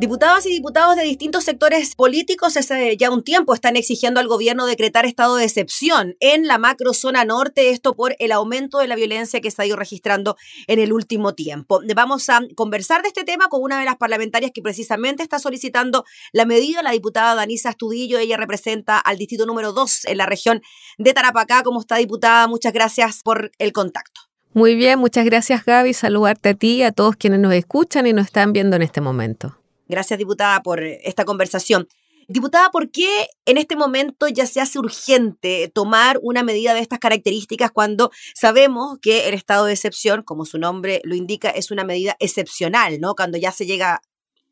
Diputadas y diputados de distintos sectores políticos hace ya un tiempo están exigiendo al gobierno decretar estado de excepción en la macrozona norte, esto por el aumento de la violencia que se ha ido registrando en el último tiempo. Vamos a conversar de este tema con una de las parlamentarias que precisamente está solicitando la medida, la diputada Danisa Astudillo. Ella representa al distrito número 2 en la región de Tarapacá. ¿Cómo está, diputada? Muchas gracias por el contacto. Muy bien, muchas gracias Gaby. Saludarte a ti y a todos quienes nos escuchan y nos están viendo en este momento. Gracias, diputada, por esta conversación. Diputada, ¿por qué en este momento ya se hace urgente tomar una medida de estas características cuando sabemos que el estado de excepción, como su nombre lo indica, es una medida excepcional, ¿no? Cuando ya se llega,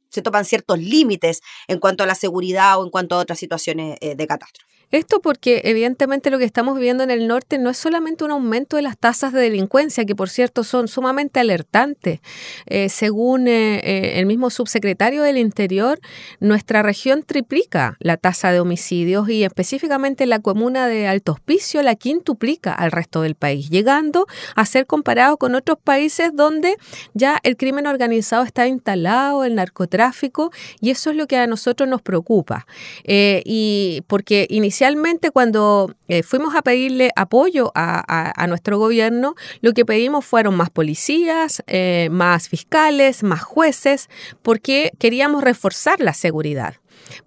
se topan ciertos límites en cuanto a la seguridad o en cuanto a otras situaciones eh, de catástrofe. Esto porque evidentemente lo que estamos viviendo en el norte no es solamente un aumento de las tasas de delincuencia, que por cierto son sumamente alertantes. Eh, según eh, eh, el mismo subsecretario del Interior, nuestra región triplica la tasa de homicidios y específicamente la comuna de Alto Hospicio la quintuplica al resto del país, llegando a ser comparado con otros países donde ya el crimen organizado está instalado, el narcotráfico, y eso es lo que a nosotros nos preocupa. y porque Inicialmente, cuando eh, fuimos a pedirle apoyo a, nuestro gobierno, lo que pedimos fueron más policías, eh, más fiscales, más jueces, porque queríamos reforzar la seguridad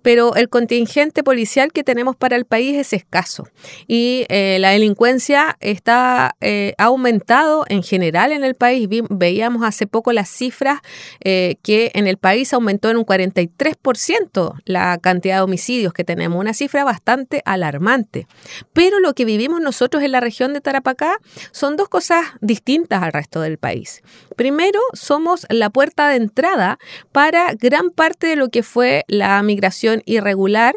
pero el contingente policial que tenemos para el país es escaso y eh, la delincuencia está eh, aumentado en general en el país. veíamos hace poco las cifras eh, que en el país aumentó en un 43% la cantidad de homicidios que tenemos, una cifra bastante alarmante. Pero lo que vivimos nosotros en la región de Tarapacá son dos cosas distintas al resto del país. Primero, somos la puerta de entrada para gran parte de lo que fue la migración irregular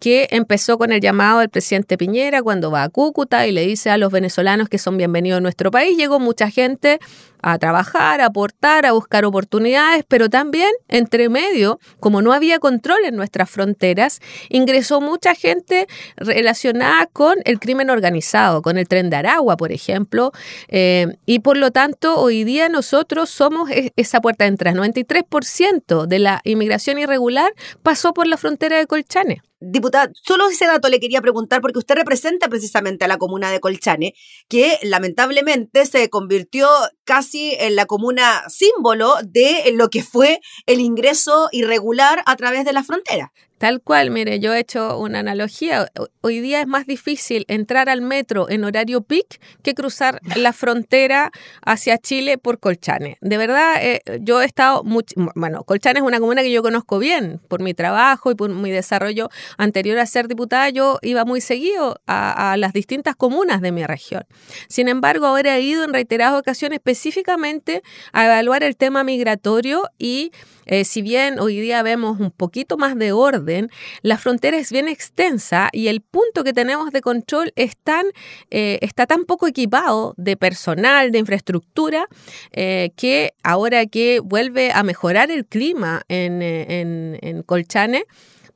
que empezó con el llamado del presidente Piñera cuando va a Cúcuta y le dice a los venezolanos que son bienvenidos a nuestro país. Llegó mucha gente a trabajar, a aportar, a buscar oportunidades, pero también entre medio, como no había control en nuestras fronteras, ingresó mucha gente relacionada con el crimen organizado, con el tren de Aragua, por ejemplo, eh, y por lo tanto hoy día nosotros somos e-, esa puerta de entrada. 93% de la inmigración irregular pasó por la frontera de Colchane. Diputada, solo ese dato le quería preguntar porque usted representa precisamente a la comuna de Colchane, que lamentablemente se convirtió casi en la comuna símbolo de lo que fue el ingreso irregular a través de la frontera. Tal cual, mire, yo he hecho una analogía. Hoy día es más difícil entrar al metro en horario peak que cruzar la frontera hacia Chile por Colchane. De verdad, eh, yo he estado, mucho, bueno, Colchane es una comuna que yo conozco bien por mi trabajo y por mi desarrollo anterior a ser diputada. Yo iba muy seguido a, a las distintas comunas de mi región. Sin embargo, ahora he ido en reiteradas ocasiones específicamente a evaluar el tema migratorio y eh, si bien hoy día vemos un poquito más de orden, la frontera es bien extensa y el punto que tenemos de control eh, está tan poco equipado de personal, de infraestructura, eh, que ahora que vuelve a mejorar el clima en, en Colchane,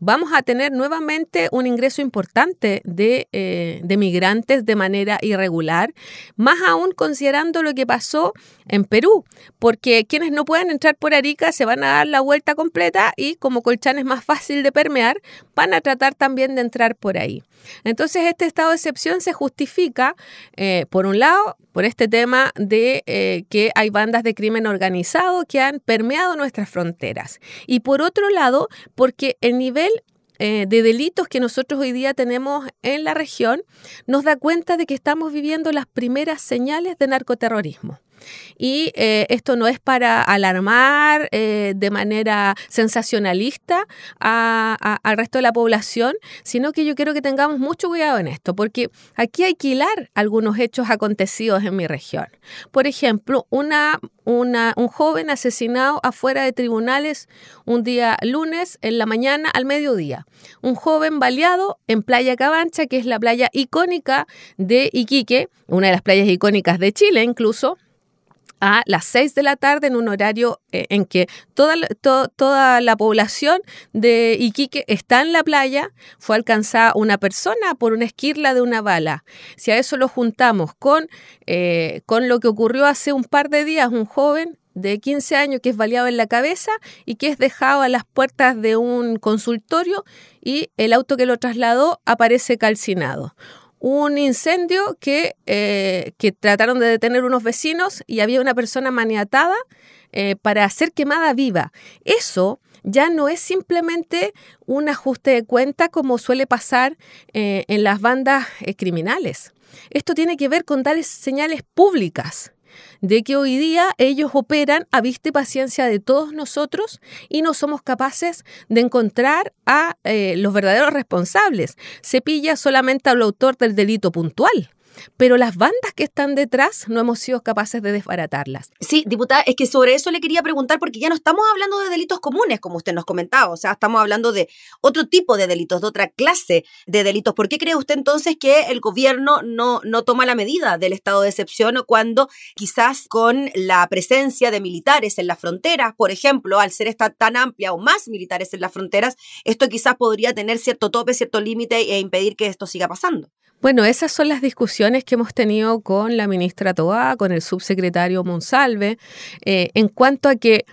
vamos a tener nuevamente un ingreso importante eh, de, migrantes de manera irregular, más aún considerando lo que pasó en Perú, porque quienes no pueden entrar por Arica se van a dar la vuelta completa y como Colchán es más fácil de permear, van a tratar también de entrar por ahí. Entonces este estado de excepción se justifica, eh, por un lado, por este tema de eh, que hay bandas de crimen organizado que han permeado nuestras fronteras y por otro lado, porque el nivel eh, de delitos que nosotros hoy día tenemos en la región nos da cuenta de que estamos viviendo las primeras señales de narcoterrorismo. Y eh, esto no es para alarmar eh, de manera sensacionalista al resto de la población, sino que yo quiero que tengamos mucho cuidado en esto, porque aquí hay que hilar algunos hechos acontecidos en mi región. Por ejemplo, una, una, un joven asesinado afuera de tribunales un día lunes en la mañana al mediodía. Un joven baleado en Playa Cabancha, que es la playa icónica de Iquique, una de las playas icónicas de Chile incluso, a las 6 de la tarde en un horario eh, en que toda, toda la población de Iquique está en la playa, fue alcanzada una persona por una esquirla de una bala. Si a eso lo juntamos con, eh, con lo que ocurrió hace un par de días, un joven de 15 años que es baleado en la cabeza y que es dejado a las puertas de un consultorio y el auto que lo trasladó aparece calcinado un incendio que, eh, que trataron de detener unos vecinos y había una persona maniatada eh, para ser quemada viva. Eso ya no es simplemente un ajuste de cuenta como suele pasar eh, en las bandas criminales. Esto tiene que ver con dar señales públicas de que hoy día ellos operan a vista y paciencia de todos nosotros y no somos capaces de encontrar a eh, los verdaderos responsables. Se pilla solamente al autor del delito puntual pero las bandas que están detrás no hemos sido capaces de desbaratarlas. Sí, diputada, es que sobre eso le quería preguntar porque ya no estamos hablando de delitos comunes, como usted nos comentaba, o sea, estamos hablando de otro tipo de delitos, de otra clase de delitos. ¿Por qué cree usted entonces que el gobierno no, no toma la medida del estado de excepción cuando quizás con la presencia de militares en las fronteras, por ejemplo, al ser esta tan amplia o más militares en las fronteras, esto quizás podría tener cierto tope, cierto límite e impedir que esto siga pasando? Bueno, esas son las discusiones que hemos tenido con la ministra Toá, con el subsecretario Monsalve, eh, en cuanto a que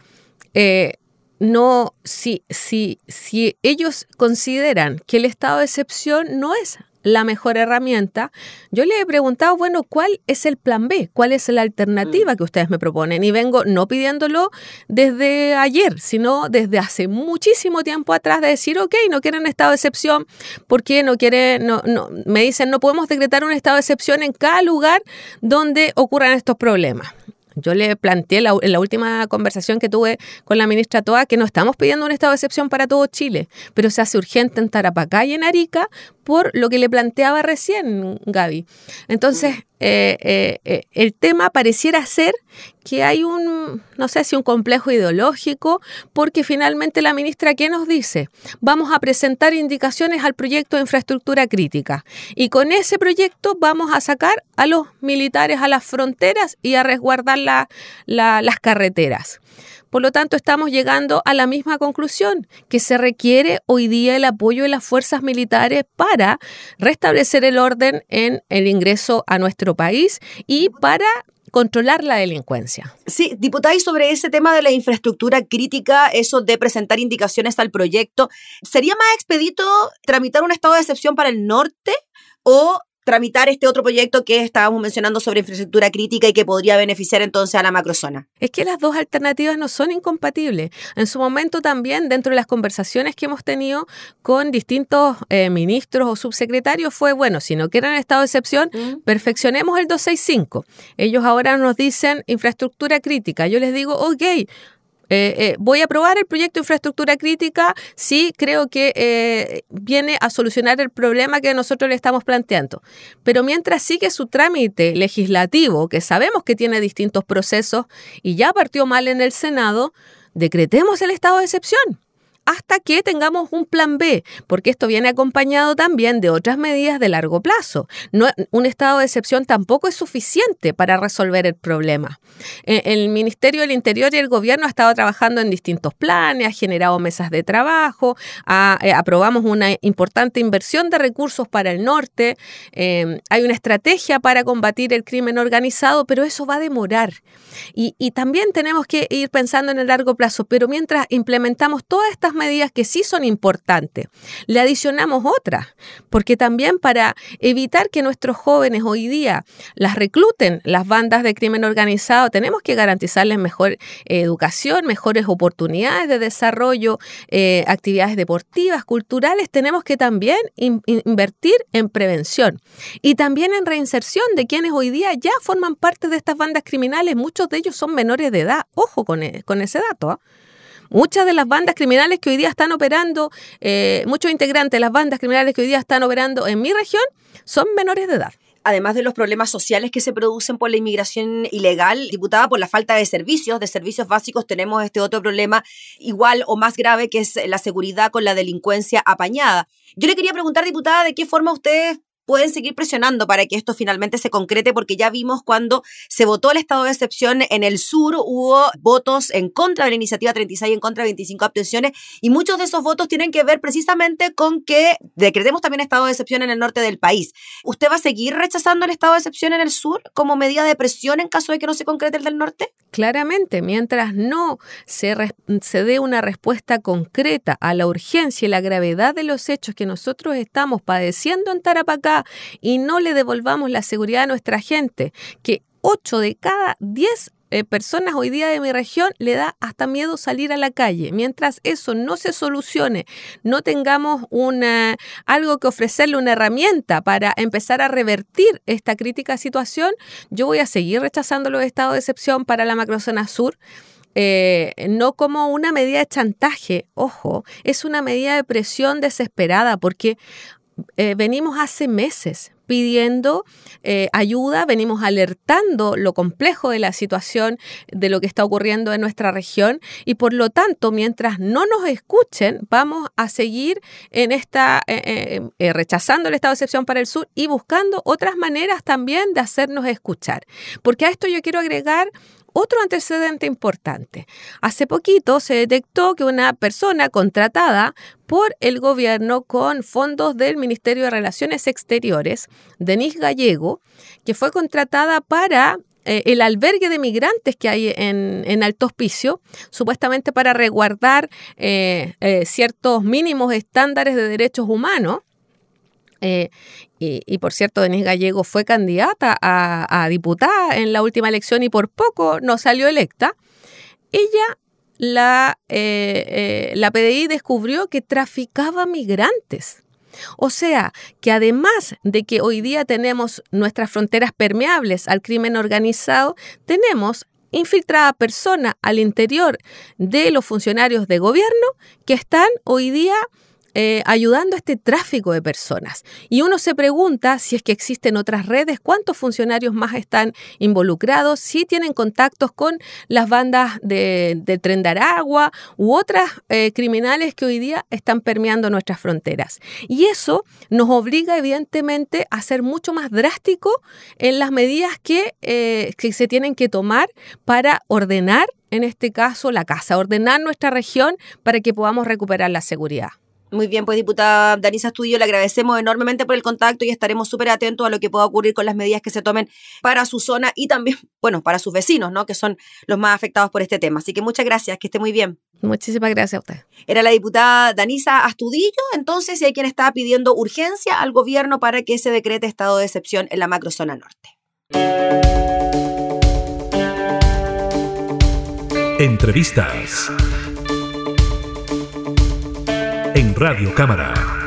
eh, no, si, si, si ellos consideran que el estado de excepción no es la mejor herramienta, yo le he preguntado, bueno, ¿cuál es el plan B? ¿Cuál es la alternativa mm. que ustedes me proponen? Y vengo no pidiéndolo desde ayer, sino desde hace muchísimo tiempo atrás de decir, ok, no quieren estado de excepción, porque no quieren, no, no, me dicen, no podemos decretar un estado de excepción en cada lugar donde ocurran estos problemas. Yo le planteé en la última conversación que tuve con la ministra Toa que no estamos pidiendo un estado de excepción para todo Chile, pero se hace urgente en Tarapacá y en Arica por lo que le planteaba recién Gaby. Entonces, eh, eh, eh, el tema pareciera ser que hay un, no sé si un complejo ideológico, porque finalmente la ministra, ¿qué nos dice? Vamos a presentar indicaciones al proyecto de infraestructura crítica y con ese proyecto vamos a sacar a los militares a las fronteras y a resguardar las carreteras. Por lo tanto, estamos llegando a la misma conclusión, que se requiere hoy día el apoyo de las fuerzas militares para restablecer el orden en el ingreso a nuestro país y para controlar la delincuencia. Sí, diputada, y sobre ese tema de la infraestructura crítica, eso de presentar indicaciones al proyecto, ¿sería más expedito tramitar un estado de excepción para el norte o tramitar este otro proyecto que estábamos mencionando sobre infraestructura crítica y que podría beneficiar entonces a la macrozona. Es que las dos alternativas no son incompatibles. En su momento también, dentro de las conversaciones que hemos tenido con distintos eh, ministros o subsecretarios, fue, bueno, si no quieren estado de excepción, mm. perfeccionemos el 265. Ellos ahora nos dicen infraestructura crítica. Yo les digo, ok, eh, eh, voy a aprobar el proyecto de infraestructura crítica si creo que eh, viene a solucionar el problema que nosotros le estamos planteando. Pero mientras sigue su trámite legislativo, que sabemos que tiene distintos procesos y ya partió mal en el Senado, decretemos el estado de excepción hasta que tengamos un plan B, porque esto viene acompañado también de otras medidas de largo plazo. Un estado de excepción tampoco es suficiente para resolver el problema. Eh, el Ministerio del Interior y el Gobierno ha estado trabajando en distintos planes, ha generado mesas de trabajo, eh, aprobamos una importante inversión de recursos para el norte, eh, hay una estrategia para combatir el crimen organizado, pero eso va a demorar. Y, y también tenemos que ir pensando en el largo plazo, pero mientras implementamos todas estas medidas que sí son importantes. Le adicionamos otras, porque también para evitar que nuestros jóvenes hoy día las recluten las bandas de crimen organizado, tenemos que garantizarles mejor educación, mejores oportunidades de desarrollo, eh, actividades deportivas, culturales. Tenemos que también invertir en prevención y también en reinserción de quienes hoy día ya forman parte de estas bandas criminales. Muchos de ellos son menores de edad. Ojo con, e, ese dato. ¿ah? Muchas de las bandas criminales que hoy día están operando, eh, muchos integrantes de las bandas criminales que hoy día están operando en mi región son menores de edad además de los problemas sociales que se producen por la inmigración ilegal, diputada, por la falta de servicios, de servicios básicos, tenemos este otro problema igual o más grave que es la seguridad con la delincuencia apañada. Yo le quería preguntar, diputada, de qué forma ustedes pueden seguir presionando para que esto finalmente se concrete, porque ya vimos cuando se votó el estado de excepción en el sur, hubo votos en contra de la iniciativa 36, en contra de 25 abstenciones, y muchos de esos votos tienen que ver precisamente con que decretemos también estado de excepción en el norte del país. ¿Usted va a seguir rechazando el estado de excepción en el sur como medida de presión en caso de que no se concrete el del norte? Claramente, mientras no se, se dé una respuesta concreta a la urgencia y la gravedad de los hechos que nosotros estamos padeciendo en Tarapacá y no le devolvamos la seguridad a nuestra gente, que 8 de cada 10 eh, personas hoy día de mi región le da hasta miedo salir a la calle. Mientras eso no se solucione, no tengamos una, algo que ofrecerle una herramienta para empezar a revertir esta crítica situación, yo voy a seguir rechazando los estados de excepción para la macrozona sur. Eh, no como una medida de chantaje, ojo, es una medida de presión desesperada porque eh, venimos hace meses pidiendo eh, ayuda, venimos alertando lo complejo de la situación, de lo que está ocurriendo en nuestra región y por lo tanto, mientras no nos escuchen, vamos a seguir en esta eh, rechazando el estado de excepción para el sur y buscando otras maneras también de hacernos escuchar. Porque a esto yo quiero agregar otro antecedente importante. Hace poquito se detectó que una persona contratada por el gobierno con fondos del Ministerio de Relaciones Exteriores, Denise Gallego, que fue contratada para eh, el albergue de migrantes que hay en, Alto Hospicio, supuestamente para resguardar eh, eh, ciertos mínimos estándares de derechos humanos. Eh, y, por cierto, Denise Gallego fue candidata a, diputada en la última elección y por poco no salió electa. Ella, la, eh, eh, la PDI descubrió que traficaba migrantes. O sea, que además de que hoy día tenemos nuestras fronteras permeables al crimen organizado, tenemos infiltrada personas al interior de los funcionarios de gobierno que están hoy día eh, ayudando a este tráfico de personas. Y uno se pregunta si es que existen otras redes, cuántos funcionarios más están involucrados, si tienen contactos con las bandas de, Tren de Aragua u otras eh, criminales que hoy día están permeando nuestras fronteras. Y eso nos obliga evidentemente a ser mucho más drástico en las medidas que, eh, que se tienen que tomar para ordenar en este caso la casa, ordenar nuestra región para que podamos recuperar la seguridad. Muy bien, pues diputada Danisa Estudio, le agradecemos enormemente por el contacto y estaremos súper atentos a lo que pueda ocurrir con las medidas que se tomen para su zona y también, bueno, para sus vecinos, ¿no? Que son los más afectados por este tema. Así que muchas gracias, que esté muy bien. Muchísimas gracias a usted. Era la diputada Danisa Astudillo, entonces, y hay quien está pidiendo urgencia al gobierno para que se decrete estado de excepción en la macrozona norte. Entrevistas en Radio Cámara.